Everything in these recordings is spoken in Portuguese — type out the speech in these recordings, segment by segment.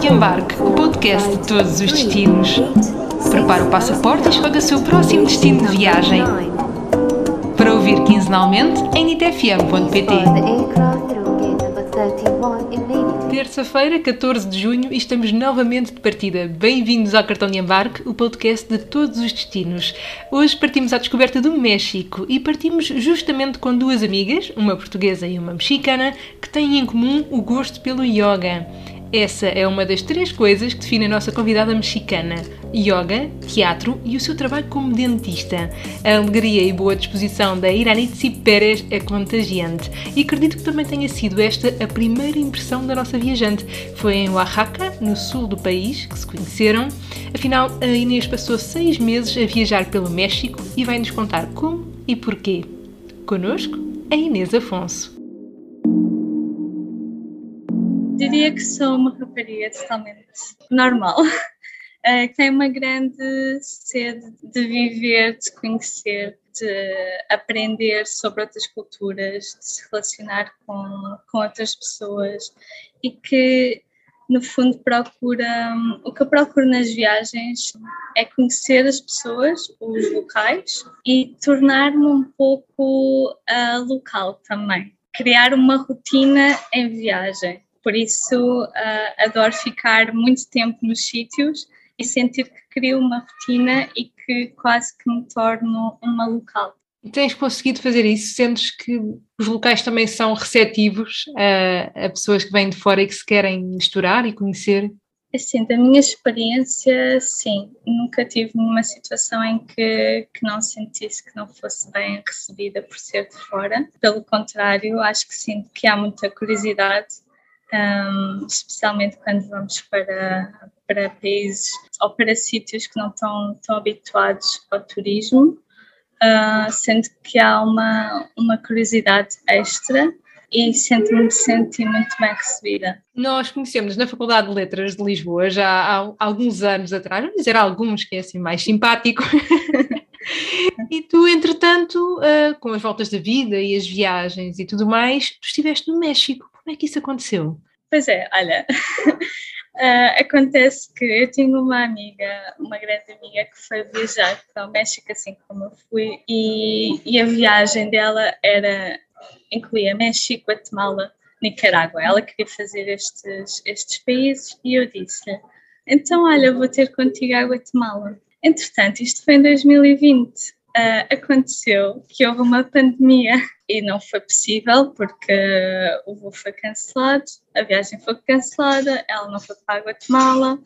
de Embarque, o podcast de todos os destinos. Prepare o passaporte e escolha o seu próximo destino de viagem. Para ouvir quinzenalmente em nitfm.pt. Terça-feira, 14 de junho, e estamos novamente de partida. Bem-vindos ao Cartão de Embarque, o podcast de todos os destinos. Hoje partimos à descoberta do México e partimos justamente com duas amigas, uma portuguesa e uma mexicana, que têm em comum o gosto pelo yoga. Essa é uma das três coisas que define a nossa convidada mexicana: yoga, teatro e o seu trabalho como dentista. A alegria e boa disposição da Iranitsi Pérez é contagiante e acredito que também tenha sido esta a primeira impressão da nossa viajante. Foi em Oaxaca, no sul do país, que se conheceram. Afinal, a Inês passou seis meses a viajar pelo México e vai nos contar como e porquê. Conosco, a Inês Afonso. Diria que sou uma rapariga totalmente normal, que tem uma grande sede de viver, de conhecer, de aprender sobre outras culturas, de se relacionar com, com outras pessoas e que, no fundo, procura. O que eu procuro nas viagens é conhecer as pessoas, os locais e tornar-me um pouco uh, local também. Criar uma rotina em viagem por isso, uh, adoro ficar muito tempo nos sítios e sentir que crio uma rotina e que quase que me torno uma local. E tens conseguido fazer isso? Sentes que os locais também são receptivos a, a pessoas que vêm de fora e que se querem misturar e conhecer? Assim, da minha experiência, sim. Nunca tive uma situação em que, que não sentisse que não fosse bem recebida por ser de fora. Pelo contrário, acho que sinto que há muita curiosidade um, especialmente quando vamos para, para países ou para sítios que não estão tão habituados ao turismo, uh, sendo que há uma, uma curiosidade extra e sinto-me senti muito bem recebida. Nós conhecemos na Faculdade de Letras de Lisboa já há alguns anos atrás, vamos dizer alguns, que é assim mais simpático. e tu, entretanto, uh, com as voltas da vida e as viagens e tudo mais, tu estiveste no México. Como é que isso aconteceu? Pois é, olha, uh, acontece que eu tinha uma amiga, uma grande amiga, que foi viajar para o México, assim como eu fui, e, e a viagem dela era, incluía México, Guatemala, Nicarágua. Ela queria fazer estes, estes países e eu disse-lhe, então olha, vou ter contigo a Guatemala. Entretanto, isto foi em 2020 uh, aconteceu que houve uma pandemia e não foi possível porque o voo foi cancelado, a viagem foi cancelada, ela não foi para a Guatemala,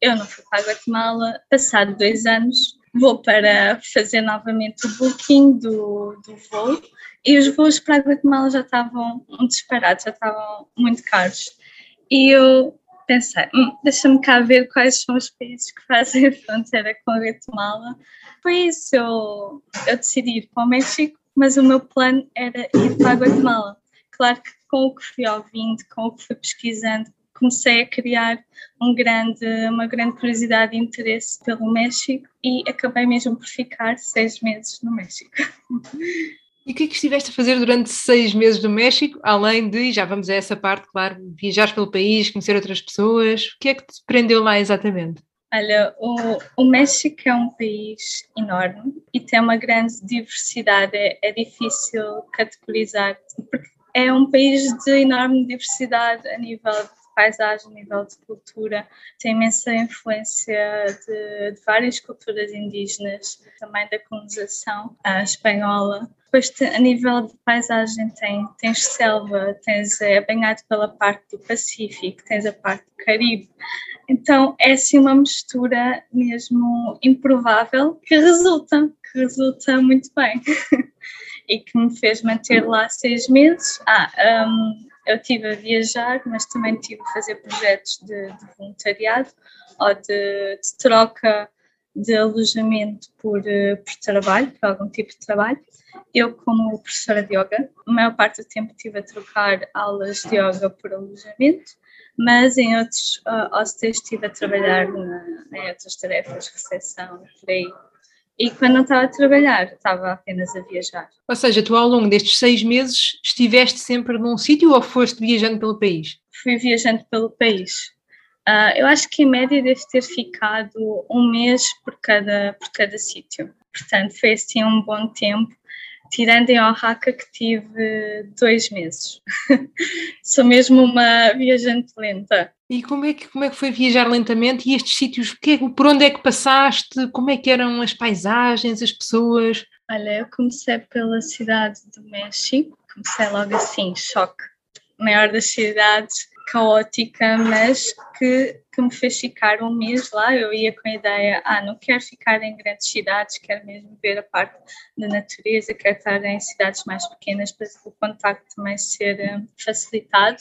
eu não fui para a Guatemala. Passado dois anos, vou para fazer novamente o booking do, do voo e os voos para a Guatemala já estavam disparados, já estavam muito caros. E eu pensei, hum, deixa-me cá ver quais são os países que fazem fronteira com a Guatemala por isso eu, eu decidi ir para o México, mas o meu plano era ir para a Guatemala. Claro que com o que fui ouvindo, com o que fui pesquisando, comecei a criar um grande, uma grande curiosidade e interesse pelo México e acabei mesmo por ficar seis meses no México. E o que é que estiveste a fazer durante seis meses no México, além de, já vamos a essa parte, claro, viajar pelo país, conhecer outras pessoas, o que é que te prendeu lá exatamente? Olha, o, o México é um país enorme e tem uma grande diversidade. É, é difícil categorizar, porque é um país de enorme diversidade a nível paisagem, nível de cultura. Tem imensa influência de, de várias culturas indígenas, também da colonização espanhola. Depois, a nível de paisagem, tem, tens selva, tens, é banhado pela parte do Pacífico, tens a parte do Caribe. Então é assim uma mistura mesmo improvável que resulta, que resulta muito bem e que me fez manter lá seis meses. Ah, um, eu estive a viajar, mas também tive a fazer projetos de, de voluntariado ou de, de, troca de alojamento por, eh, por trabalho, por algum tipo de trabalho. Eu, como professora de yoga, a maior parte do tempo estive a trocar aulas de yoga por alojamento mas em outros uh, estive a trabalhar na, em outras tarefas, recepção, por aí. E quando não estava a trabalhar, estava apenas a viajar. Ou seja, tu ao longo destes seis meses estiveste sempre num sítio ou foste viajando pelo país? Fui viajando pelo país. Uh, eu acho que em média deve ter ficado um mês por cada, por cada sítio. Portanto, foi assim um bom tempo, tirando em Oaxaca que tive dois meses. Sou mesmo uma viajante lenta. E como é, que, como é que foi viajar lentamente? E estes sítios, que, por onde é que passaste? Como é que eram as paisagens, as pessoas? Olha, eu comecei pela cidade do México, comecei logo assim, choque. Maior das cidades, caótica, mas que, que me fez ficar um mês lá. Eu ia com a ideia, ah, não quero ficar em grandes cidades, quero mesmo ver a parte da natureza, quero estar em cidades mais pequenas para o contacto também ser eh, facilitado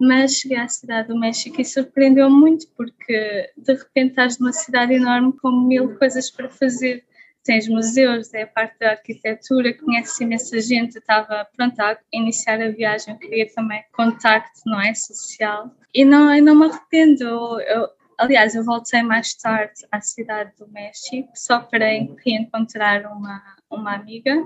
mas cheguei à cidade do México e surpreendeu muito porque de repente estás numa cidade enorme com mil coisas para fazer. Tens museus, é a parte da arquitetura, conheces imensa gente. Estava pronta a iniciar a viagem, queria também contacto, não é? Social. E não, eu não me arrependo. Eu, aliás, eu voltei mais tarde à cidade do México só para reencontrar uma, uma amiga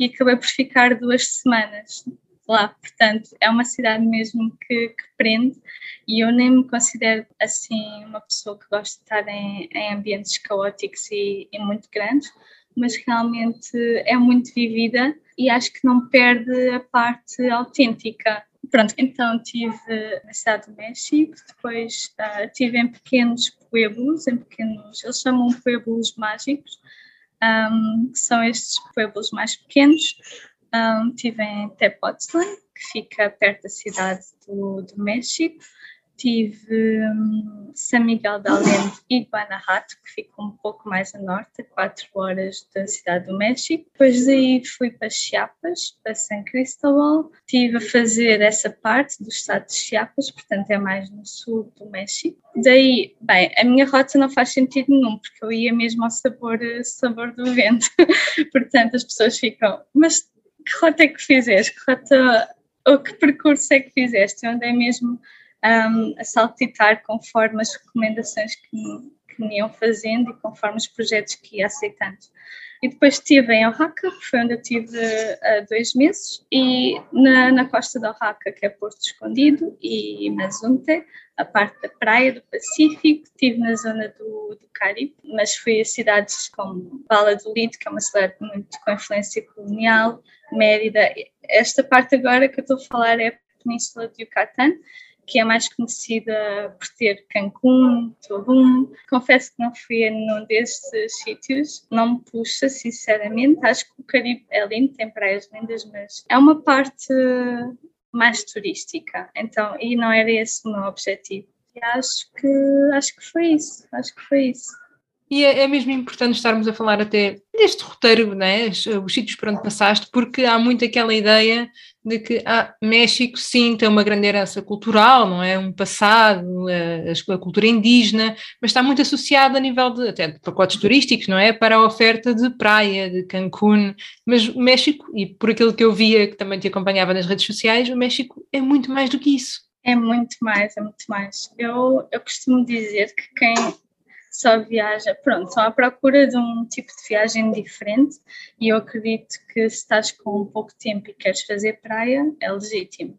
e acabei por ficar duas semanas lá. Portanto, é uma cidade mesmo que, que, prende e eu nem me considero assim uma pessoa que gosta de estar em, em ambientes caóticos e, e, muito grandes, mas realmente é muito vivida e acho que não perde a parte autêntica. Pronto, então estive na cidade do México, depois uh, estive em pequenos pueblos, em pequenos, eles chamam pueblos mágicos, um, que são estes pueblos mais pequenos, um, estive em Tepoztlán, que fica perto da cidade do, do México. Tive um, San Miguel de Allende e Guanajuato, que fica um pouco mais a norte, a 4 horas da cidade do México. Depois daí fui para Chiapas, para San Cristóbal. Estive a fazer essa parte do estado de Chiapas, portanto é mais no sul do México. Daí, bem, a minha rota não faz sentido nenhum, porque eu ia mesmo ao sabor, sabor do vento. portanto as pessoas ficam, mas que rota é que fizeste? Que rota, ou que percurso é que fizeste? Eu andei mesmo um, a saltitar conforme as recomendações que me, que me iam fazendo e conforme os projetos que ia aceitando. E depois estive em Oaxaca, que foi onde eu tive uh, dois meses, e na, na costa de Oaxaca, que é Porto Escondido, e Mazunte, a parte da praia do Pacífico, estive na zona do, do Caribe, mas fui a cidades como Valladolid, que é uma cidade muito com influência colonial, Mérida. Esta parte agora que eu estou a falar é a Península de Yucatán, que é mais conhecida por ter Cancún, Tulum. Confesso que não fui a nenhum destes sítios, não me puxa, sinceramente. Acho que o Caribe é lindo, tem praias lindas, mas é uma parte mais turística. Então, e não era esse o meu objetivo. E acho que acho que foi isso. Acho que foi isso. E é, é, mesmo importante estarmos a falar até deste roteiro, né? os, os sítios por onde passaste, porque há muito aquela ideia de que ah, México sim tem uma grande herança cultural, não é? Um passado, a, a cultura indígena, mas está muito associado a nível de até de pacotes turísticos, não é? Para a oferta de praia, de Cancún. Mas o México, e por aquilo que eu via, que também te acompanhava nas redes sociais, o México é muito mais do que isso. É muito mais, é muito mais. Eu, eu costumo dizer que quem só viaja, pronto, só à procura de um tipo de viagem diferente e eu acredito que se estás com pouco tempo e queres fazer praia, é legítimo.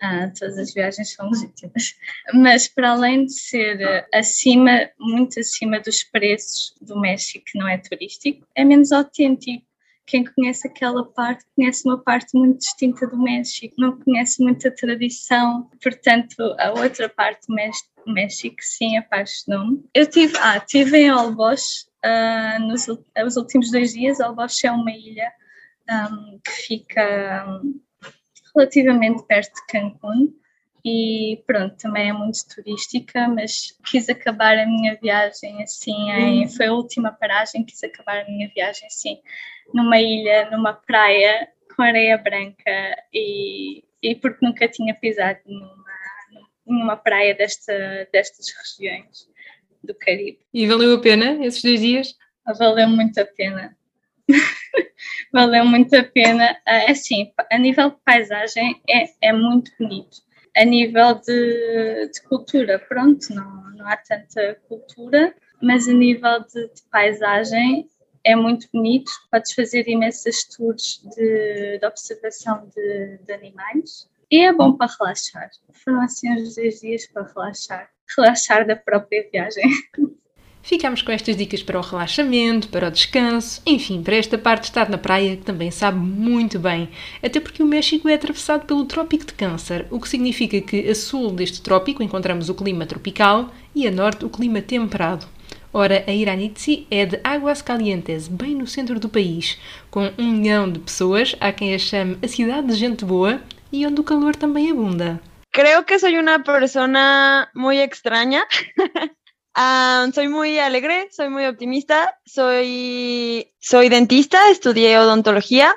Ah, todas as viagens são legítimas. Mas para além de ser acima, muito acima dos preços do México, que não é turístico, é menos autêntico. Quem conhece aquela parte conhece uma parte muito distinta do México, não conhece muita tradição, portanto, a outra parte do México sim, apaixonou-me. Eu tive, ah, tive em Olbosch uh, nos os últimos dois dias. Olbosch é uma ilha um, que fica um, relativamente perto de Cancún e pronto, também é muito turística, mas quis acabar a minha viagem assim, em, foi a última paragem, quis acabar a minha viagem assim, numa ilha, numa praia com areia branca e, e porque nunca tinha pisado numa numa praia desta, destas regiões do Caribe. E valeu a pena esses dois dias? Valeu muito a pena. valeu muito a pena. É assim, a nível de paisagem é, é muito bonito. A nível de, de cultura, pronto, não, não há tanta cultura, mas a nível de, de paisagem é muito bonito. Podes fazer imensas tours de, de observação de, de animais e é bom para relaxar. Foram assim uns dois dias para relaxar. relaxar da própria viagem. Ficamos com estas dicas para o relaxamento, para o descanso, enfim, para esta parte de estar na praia que também sabe muito bem. Até porque o México é atravessado pelo Trópico de Câncer, o que significa que a sul deste trópico encontramos o clima tropical e a norte o clima temperado. Ora, a Iranitzi é de Águas Calientes, bem no centro do país, com um milhão de pessoas, há quem a chame a cidade de gente boa e onde o calor também abunda. Creo que soy una persona muy extraña. Uh, soy muy alegre, soy muy optimista, soy, soy dentista, estudié odontología,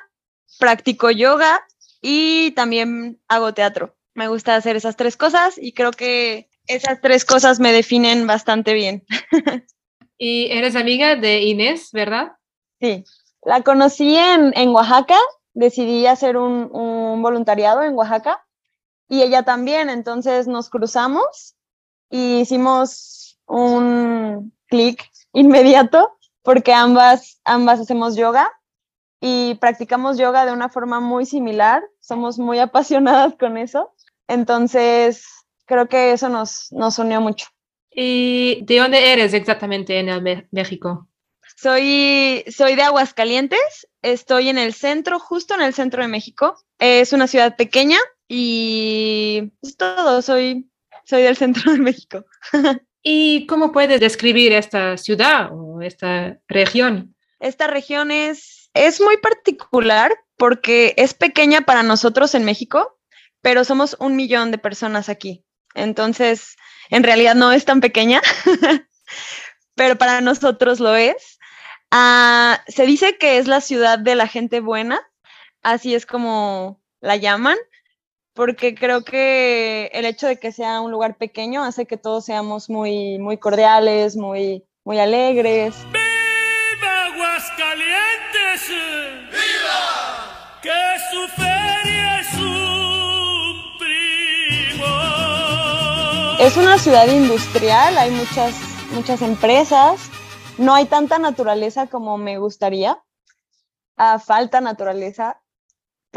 practico yoga y también hago teatro. Me gusta hacer esas tres cosas y creo que esas tres cosas me definen bastante bien. y eres amiga de Inés, ¿verdad? Sí, la conocí en, en Oaxaca, decidí hacer un, un voluntariado en Oaxaca y ella también, entonces nos cruzamos y hicimos un clic inmediato porque ambas, ambas hacemos yoga y practicamos yoga de una forma muy similar, somos muy apasionadas con eso, entonces creo que eso nos, nos unió mucho. ¿Y de dónde eres exactamente en el México? Soy, soy de Aguascalientes, estoy en el centro, justo en el centro de México. Es una ciudad pequeña y es todo, soy, soy del centro de México. ¿Y cómo puedes describir esta ciudad o esta región? Esta región es, es muy particular porque es pequeña para nosotros en México, pero somos un millón de personas aquí. Entonces, en realidad no es tan pequeña, pero para nosotros lo es. Ah, se dice que es la ciudad de la gente buena, así es como la llaman, porque creo que el hecho de que sea un lugar pequeño hace que todos seamos muy, muy cordiales, muy, muy alegres. ¡Viva Aguascalientes! ¡Viva! ¡Que su feria es un primo! Es una ciudad industrial, hay muchas, muchas empresas, no hay tanta naturaleza como me gustaría, ah, falta naturaleza,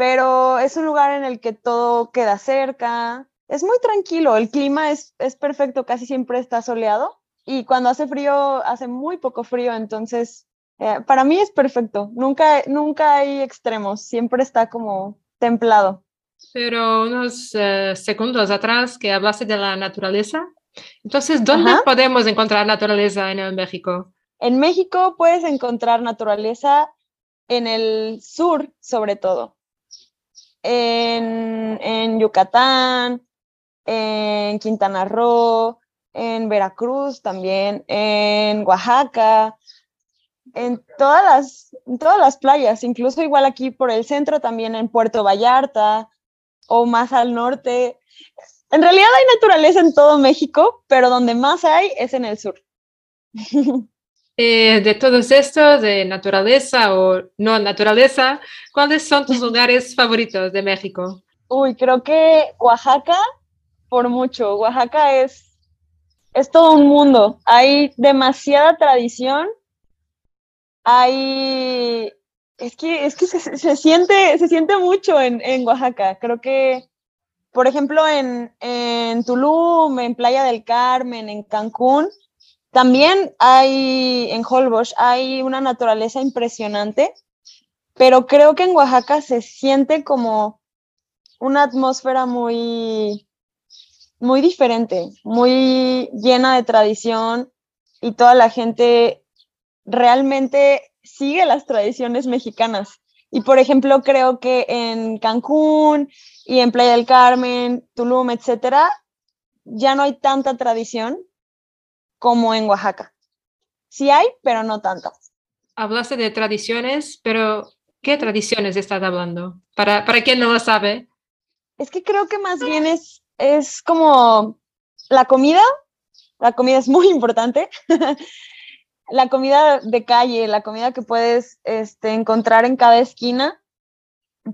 pero es un lugar en el que todo queda cerca, es muy tranquilo, el clima es, es perfecto, casi siempre está soleado y cuando hace frío, hace muy poco frío, entonces eh, para mí es perfecto, nunca, nunca hay extremos, siempre está como templado. Pero unos uh, segundos atrás que hablaste de la naturaleza, entonces, ¿dónde Ajá. podemos encontrar naturaleza en el México? En México puedes encontrar naturaleza en el sur, sobre todo en, Yucatán, en Quintana Roo, en Veracruz también, en Oaxaca, en todas las, en todas las playas, incluso igual aquí por el centro, también en Puerto Vallarta o más al norte. En realidad hay naturaleza en todo México, pero donde más hay es en el sur. Eh, de todos estos, de naturaleza o no naturaleza, ¿cuáles son tus lugares favoritos de México? Uy, creo que Oaxaca, por mucho. Oaxaca es, es todo un mundo. Hay demasiada tradición. Hay. Es que, es que se, se siente, se siente mucho en, en, Oaxaca. Creo que, por ejemplo, en, en Tulum, en Playa del Carmen, en Cancún, también hay, en Holbox, hay una naturaleza impresionante, pero creo que en Oaxaca se siente como una atmósfera muy, muy diferente, muy llena de tradición y toda la gente realmente sigue las tradiciones mexicanas. Y por ejemplo, creo que en Cancún y en Playa del Carmen, Tulum, etcétera, ya no hay tanta tradición, como en Oaxaca. Sí hay, pero no tanto. Hablaste de tradiciones, pero ¿qué tradiciones estás hablando? Para, para quien no lo sabe. Es que creo que más bien es, es como la comida. La comida es muy importante. la comida de calle, la comida que puedes este, encontrar en cada esquina,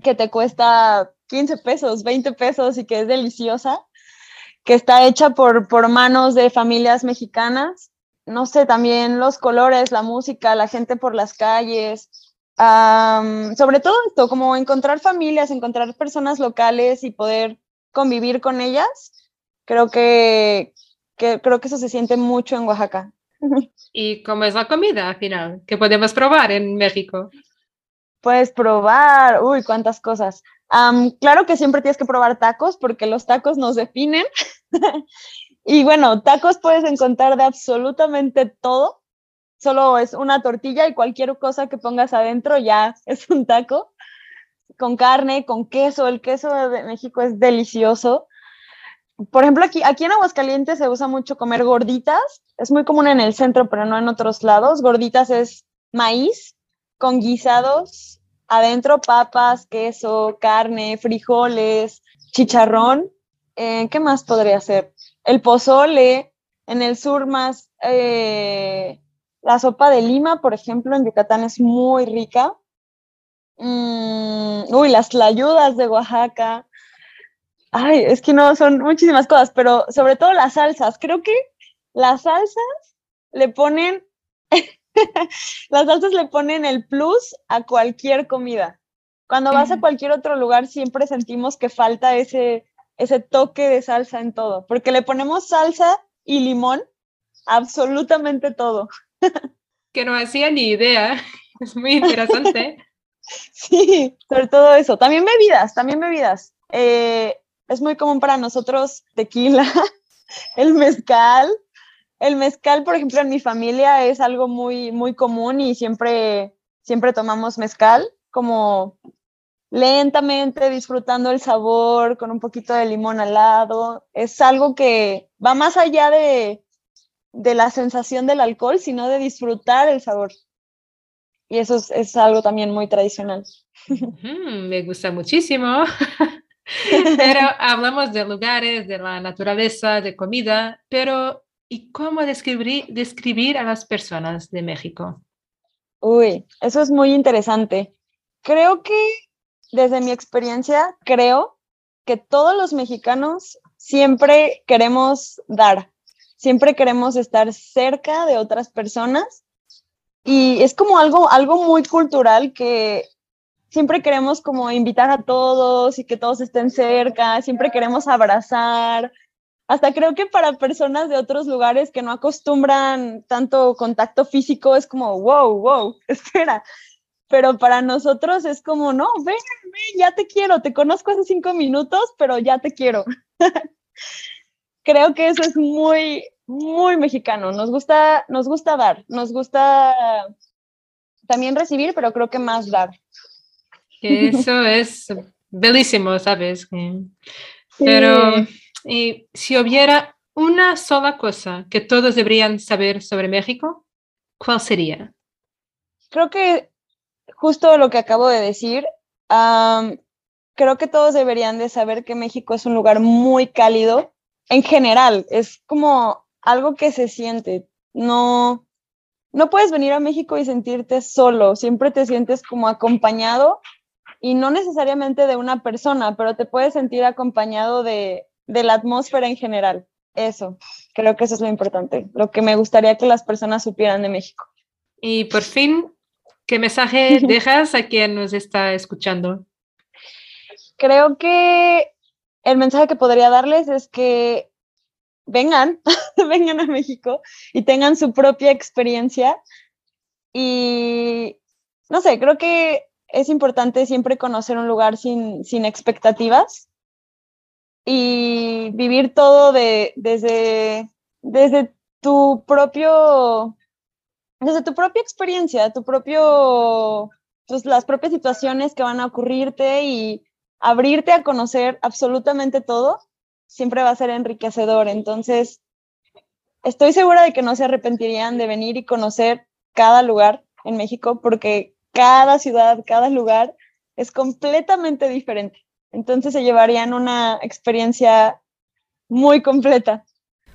que te cuesta 15 pesos, 20 pesos y que es deliciosa que está hecha por, por manos de familias mexicanas. No sé, también los colores, la música, la gente por las calles. Um, sobre todo esto, como encontrar familias, encontrar personas locales y poder convivir con ellas. Creo que que creo que eso se siente mucho en Oaxaca. ¿Y cómo es la comida al final? ¿Qué podemos probar en México? Puedes probar, uy, cuántas cosas. Claro que siempre tienes que probar tacos porque los tacos nos definen. y bueno, tacos puedes encontrar de absolutamente todo. Solo es una tortilla y cualquier cosa que pongas adentro ya es un taco. Con carne, con queso. El queso de México es delicioso. Por ejemplo, aquí, aquí en Aguascalientes se usa mucho comer gorditas. Es muy común en el centro, pero no en otros lados. Gorditas es maíz con guisados adentro, papas, queso, carne, frijoles, chicharrón. Eh, ¿Qué más podría ser? El pozole. En el sur más eh, la sopa de lima, por ejemplo, en Yucatán es muy rica. Mm, uy, las tlayudas de Oaxaca. Ay, es que no, son muchísimas cosas, pero sobre todo las salsas. Creo que las salsas le ponen, las salsas le ponen el plus a cualquier comida. Cuando vas a cualquier otro lugar siempre sentimos que falta ese, ese toque de salsa en todo, porque le ponemos salsa y limón absolutamente todo. Que no hacía ni idea. Es muy interesante. Sí, sobre todo eso. También bebidas, también bebidas. Eh, es muy común para nosotros tequila, el mezcal. El mezcal, por ejemplo, en mi familia es algo muy, muy común y siempre, siempre tomamos mezcal como lentamente disfrutando el sabor con un poquito de limón al lado. Es algo que va más allá de, de la sensación del alcohol, sino de disfrutar el sabor. Y eso es, es algo también muy tradicional. Mm, me gusta muchísimo. Pero hablamos de lugares, de la naturaleza, de comida, pero ¿y cómo describir, describir a las personas de México? Uy, eso es muy interesante. Creo que desde mi experiencia, creo que todos los mexicanos siempre queremos dar, siempre queremos estar cerca de otras personas y es como algo, algo muy cultural que siempre queremos como invitar a todos y que todos estén cerca, siempre queremos abrazar. Hasta creo que para personas de otros lugares que no acostumbran tanto contacto físico es como, wow, wow, espera. Pero para nosotros es como, no, ven, ven, ya te quiero, te conozco hace cinco minutos, pero ya te quiero. creo que eso es muy, muy mexicano. Nos gusta, nos gusta dar, nos gusta también recibir, pero creo que más dar. Eso es bellísimo, ¿sabes? Pero y si hubiera una sola cosa que todos deberían saber sobre México, ¿cuál sería? creo que justo lo que acabo de decir, creo que todos deberían de saber que México es un lugar muy cálido en general, es como algo que se siente, no, no puedes venir a México y sentirte solo, siempre te sientes como acompañado y no necesariamente de una persona, pero te puedes sentir acompañado de, de la atmósfera en general. Eso, creo que eso es lo importante, lo que me gustaría que las personas supieran de México. Y por fin, ¿qué mensaje dejas a quien nos está escuchando? creo que el mensaje que podría darles es que vengan, vengan a México y tengan su propia experiencia. Y no sé, creo que es importante siempre conocer un lugar sin, sin expectativas y vivir todo de, desde, desde tu propio, desde tu propia experiencia, tu propio, pues las propias situaciones que van a ocurrirte y abrirte a conocer absolutamente todo siempre va a ser enriquecedor. Entonces, estoy segura de que no se arrepentirían de venir y conocer cada lugar en México porque cada ciudad, cada lugar es completamente diferente. Entonces se llevarían una experiencia muy completa.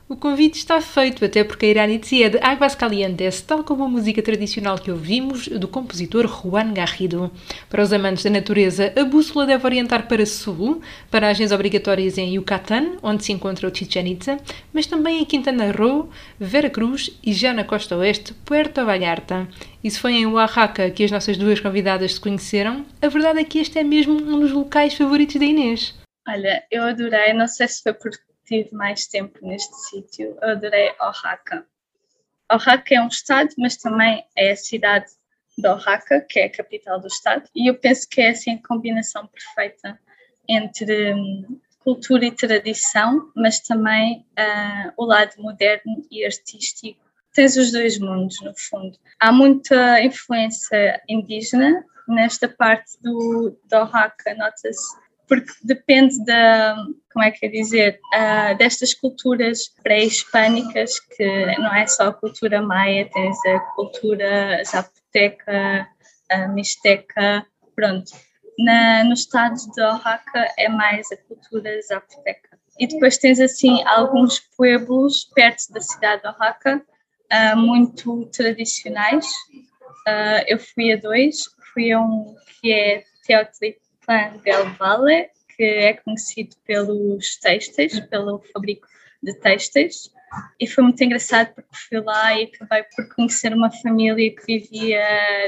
O convite está feito, até porque a Iranitzia é de Águas Calientes, tal como a música tradicional que ouvimos do compositor Juan Garrido. Para os amantes da natureza, a bússola deve orientar para sul, paragens obrigatórias em Yucatán, onde se encontra o Chichen Itza, mas também em Quintana Roo, Vera Cruz e já na costa oeste, Puerto Vallarta. Se foi em Oaxaca que as nossas duas convidadas se conheceram, a verdade é que este é mesmo um dos locais favoritos da Inês. Olha, eu adorei, não sei se foi porque tive mais tempo neste sítio, eu adorei Oaxaca. Oaxaca é um estado, mas também é a cidade de Oaxaca, que é a capital do estado, e eu penso que é assim a combinação perfeita entre hum, cultura e tradição, mas também uh, o lado moderno e artístico. Tens os dois mundos, no fundo. Há muita influência indígena nesta parte do, do Oaxaca, nota-se porque depende da, como é que é dizer, uh, destas culturas pré-hispânicas, que não é só a cultura maia, tens a cultura zapoteca, a mixteca, pronto. Na, no estado de Oaxaca é mais a cultura zapoteca. E depois tens assim alguns pueblos perto da cidade de Oaxaca, uh, muito tradicionais. Uh, eu fui a dois, fui a um que é Teotihuacan Plan del Valle, que é conhecido pelos têxteis, pelo fabrico de têxteis. E foi muito engraçado porque fui lá e acabei por conhecer uma família que vivia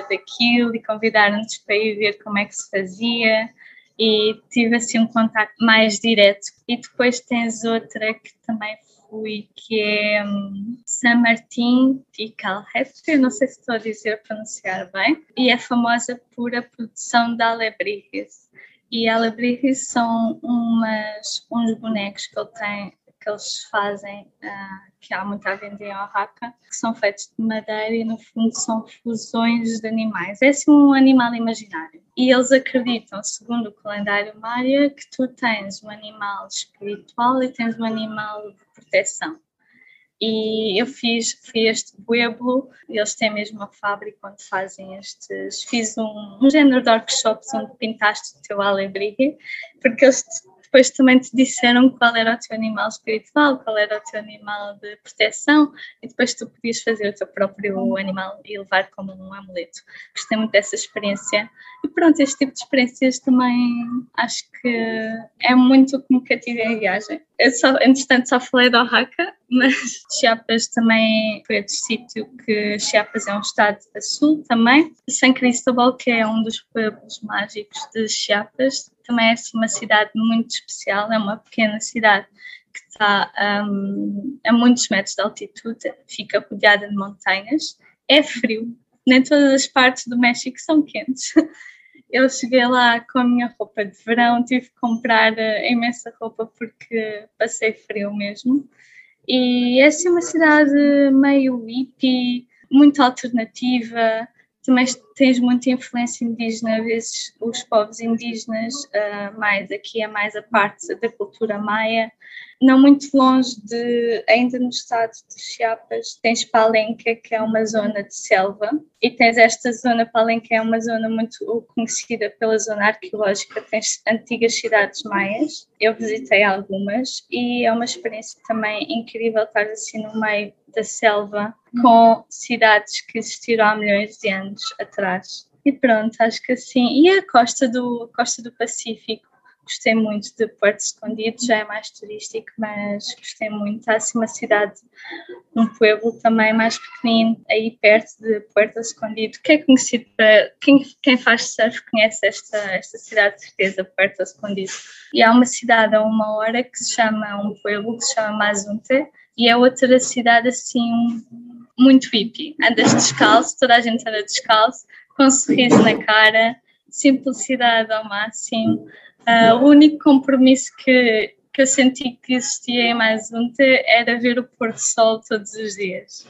daquilo e convidaram-nos para ir ver como é que se fazia e tive assim um contato mais direto. E depois tens outra que também fui, que é um, San Martín de Calhefte, não sei se estou a dizer pronunciar bem, e é famosa por a produção de alebrijes. E alebrijes são umas, uns bonecos que ele tem, que eles fazem, uh, que há muito a vender em Oaxaca, que são feitos de madeira e no fundo são fusões de animais. É assim um animal imaginário. E eles acreditam, segundo o calendário Maia, que tu tens um animal espiritual e tens um animal de proteção. E eu fiz, fiz este pueblo, eles têm mesmo uma fábrica onde fazem estes. Fiz um, um género de workshops onde pintaste o teu alebrigue, porque eles depois também te disseram qual era o teu animal espiritual, qual era o teu animal de proteção, e depois tu podias fazer o teu próprio animal e levar como um amuleto. Gostei muito dessa experiência. E pronto, este tipo de experiências também acho que é muito como que eu tive em viagem. Eu só, entretanto, só falei de Oaxaca, mas Chiapas também foi outro sítio que Chiapas é um estado a sul também. San Cristóbal, que é um dos pueblos mágicos de Chiapas, também é assim, uma cidade muito especial, é uma pequena cidade que está um, a muitos metros de altitude, fica rodeada de montanhas, é frio, nem todas as partes do México são quentes. Eu cheguei lá com a minha roupa de verão, tive que comprar uh, imensa roupa porque passei frio mesmo. E é assim uma cidade meio hippie, muito alternativa, também tens muita influência indígena, às vezes os povos indígenas, uh, mais aqui é mais a parte da cultura maia, não muito longe de, ainda no estado de Chiapas, tens Palenque, que é uma zona de selva, e tens esta zona, Palenque é uma zona muito conhecida pela zona arqueológica, tens antigas cidades maias, eu visitei algumas, e é uma experiência também incrível estar assim no meio da selva, com cidades que existiram há milhões de anos atrás. E pronto, acho que assim. E a costa do, costa do Pacífico, gostei muito de Porto Escondido, já é mais turístico, mas gostei muito. Há assim uma cidade, um pueblo também mais pequenino, aí perto de Porto Escondido, que é conhecido para. Quem, quem faz surf conhece esta, esta cidade, de certeza, Porto Escondido. E há uma cidade a uma hora que se chama, um pueblo que se chama Mazunte, e é outra cidade assim muito hippie. Andas descalço, toda a gente anda descalço, com um sorriso na cara, simplicidade ao máximo. Uh, o único compromisso que, que eu senti que existia em mais um era ver o pôr do sol todos os dias.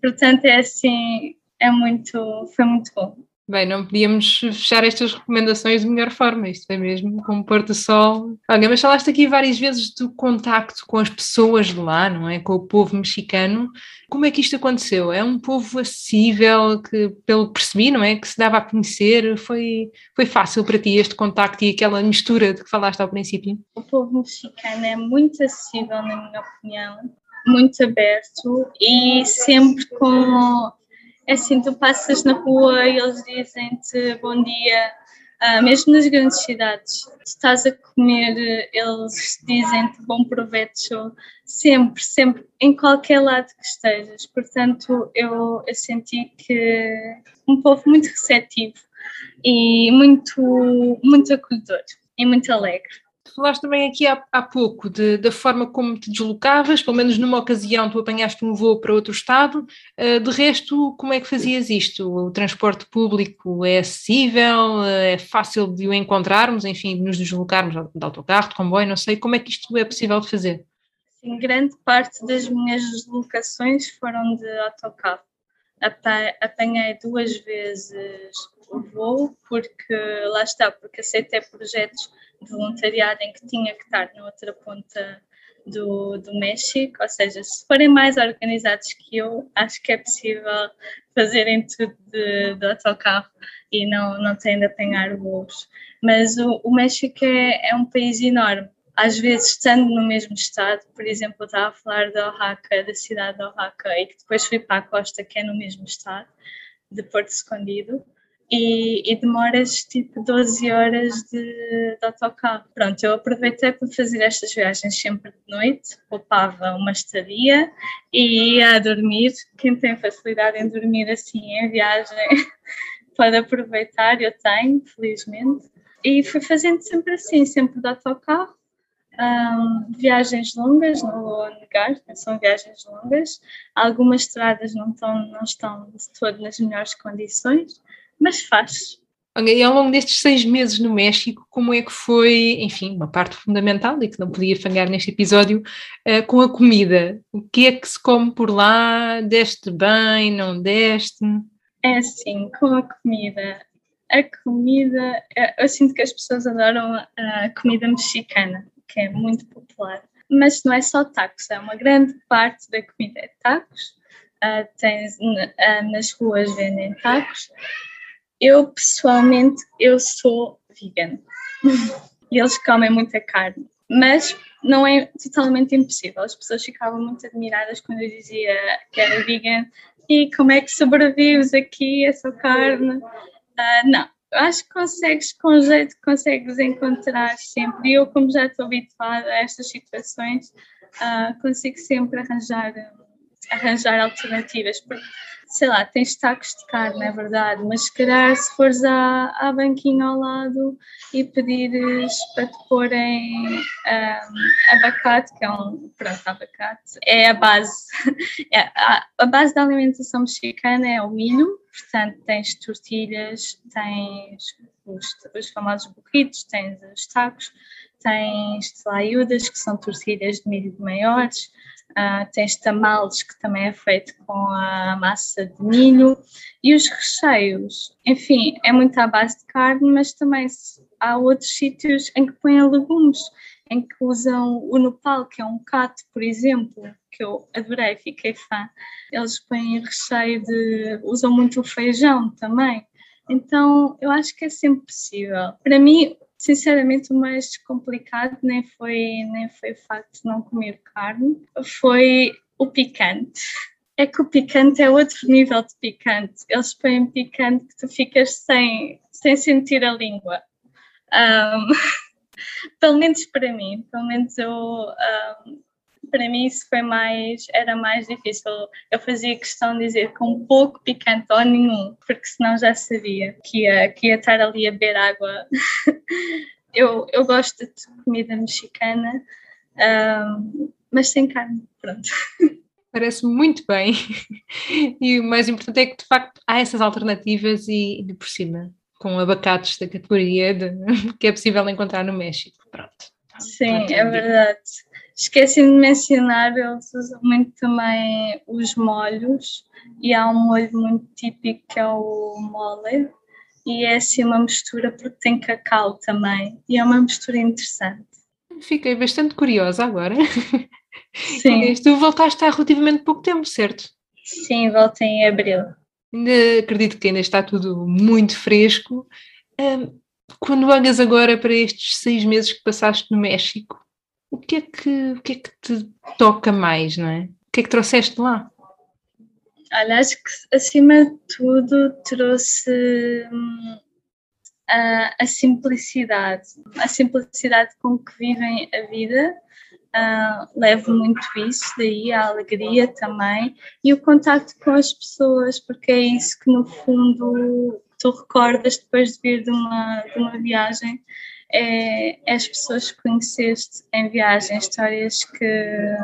Portanto, é assim, é muito, foi muito bom. Bem, não podíamos fechar estas recomendações de melhor forma, isto é mesmo com o do sol. Olha, mas falaste aqui várias vezes do contacto com as pessoas de lá, não é? Com o povo mexicano. Como é que isto aconteceu? É um povo acessível, que, pelo que percebi, não é? Que se dava a conhecer. Foi, foi fácil para ti este contacto e aquela mistura de que falaste ao princípio? O povo mexicano é muito acessível, na minha opinião, muito aberto e sempre com é assim, tu passas na rua e eles dizem-te bom dia, uh, mesmo nas grandes cidades. Se estás a comer, eles dizem-te bom proveito, sempre, sempre, em qualquer lado que estejas. Portanto, eu, eu senti que um povo muito receptivo e muito, muito acolhedor e muito alegre. Falaste também aqui há, há pouco de, da forma como te deslocavas, pelo menos numa ocasião tu apanhaste um voo para outro estado, uh, de resto, como é que fazias isto? O transporte público é acessível, é fácil de o encontrarmos, enfim, de nos deslocarmos de autocarro, de comboio, não sei, como é que isto é possível de fazer? Sim, grande parte das minhas deslocações foram de autocarro. Apanhei duas vezes o voo, porque lá está, porque aceitei projetos de voluntariado em que tinha que estar na outra ponta do, do México, ou seja, se forem mais organizados que eu, acho que é possível fazerem tudo de, de autocarro e não, não têm de apanhar voos. Mas o, o México é, é um país enorme. Às vezes, estando no mesmo estado, por exemplo, eu estava a falar de Oaxaca, da cidade de Oaxaca, e que depois fui para a costa, que é no mesmo estado, de Porto Escondido, e, e, demoras tipo 12 horas de, de, autocarro. Pronto, eu aproveitei para fazer estas viagens sempre de noite, poupava uma estadia e ia a dormir. Quem tem facilidade em dormir assim em viagem pode aproveitar, eu tenho, felizmente. E fui fazendo sempre assim, sempre de autocarro. Um, viagens longas, não vou negar, são viagens longas. Algumas estradas não estão, não estão de todo nas melhores condições, mas faz. E ao longo destes seis meses no México, como é que foi, enfim, uma parte fundamental e que não podia falhar neste episódio, uh, com a comida? O que é que se come por lá? Deste bem, não deste? É assim, com a comida. A comida, eu sinto que as pessoas adoram a comida mexicana, que é muito popular. Mas não é só tacos, é uma grande parte da comida é tacos. Uh, tens, uh, nas ruas vendem tacos eu, pessoalmente, eu sou vegan. e eles comem muita carne. Mas não é totalmente impossível. As pessoas ficavam muito admiradas quando eu dizia que era vegan. E como é que sobrevives aqui essa carne? Uh, não, acho que consegues, com jeito, consegues encontrar sempre. E eu, como já estou habituada a estas situações, uh, consigo sempre arranjar, arranjar alternativas. Porque sei lá, tens de carne, é verdade, mas se calhar se fores à, à banquinha ao lado e pedires para te porem um, abacate, que é um, pronto, abacate, é a base, é, a, a base da alimentação mexicana é o milho, portanto tens tortilhas, tens os, os famosos burritos, tens os tacos, tens tlayudas, que são tortilhas de milho maiores, Uh, tens tamales, que também é feito com a massa de milho, e os recheios, enfim, é muito à base de carne, mas também há outros sítios em que põem legumes, em que usam o nopal, que é um cato, por exemplo, que eu adorei, fiquei fã. Eles põem recheio de. usam muito o feijão também. Então, eu acho que é sempre possível. Para mim, Sinceramente, o mais complicado nem foi, nem foi o facto de não comer carne, foi o picante. É que o picante é outro nível de picante. Eles põem picante que tu ficas sem, sem sentir a língua. Um, pelo menos para mim, pelo menos eu um, para mim isso foi mais, era mais difícil. Eu fazia questão de dizer com pouco picante ou nenhum, porque senão já sabia que ia, que ia estar ali a beber água. eu, eu gosto de comida mexicana, um, mas sem carne, pronto. Parece muito bem. E o mais importante é que, de facto, há essas alternativas e, de por cima, com abacates da categoria de, que é possível encontrar no México. Pronto. Sim, é verdade. Esqueci de mencionar, eles usam muito também os molhos e há um molho muito típico que é o mole e é assim uma mistura porque tem cacau também e é uma mistura interessante. Fiquei bastante curiosa agora. Sim. tu voltaste há relativamente pouco tempo, certo? Sim, voltei em abril. Ainda acredito que ainda está tudo muito fresco. Quando olhas agora para estes seis meses que passaste no México, o que é que, o que, é que te toca mais, não é? O que é que trouxeste lá? Olha, acho que acima de tudo trouxe hum, a, a, simplicidade, a simplicidade com que vivem a vida. Uh, levo muito isso, daí a alegria também e o contacto com as pessoas, porque é isso que no fundo tu recordas depois de vir de uma, de uma viagem é, é as pessoas que conheceste em viagem, histórias que,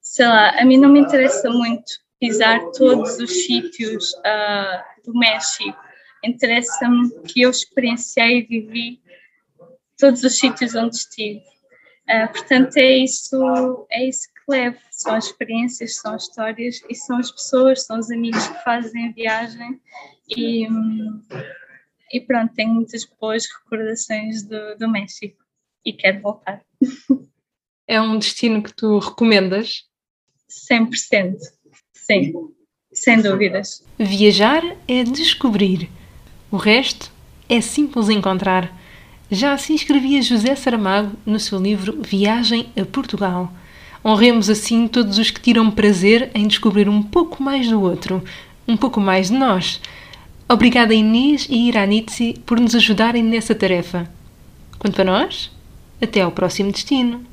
sei lá, a mim não me interessa muito pisar todos os sítios uh, do México. Interessa-me que eu experienciei e vivi todos os sítios onde estive. Uh, portanto, é isso, é isso que levo. São as experiências, são as histórias e são as pessoas, são os amigos que fazem a viagem. E, e pronto, tenho muitas boas recordações do, do México e quero voltar. É um destino que tu recomendas? 100%. Sim, sem dúvidas. Viajar é descobrir. O resto é simples encontrar. Já assim escrevia José Saramago no seu livro Viagem a Portugal. Honremos assim todos os que tiram prazer em descobrir um pouco mais do outro, um pouco mais de nós. Obrigada Inês e Iranitsi por nos ajudarem nessa tarefa. Quanto a nós, até ao próximo destino.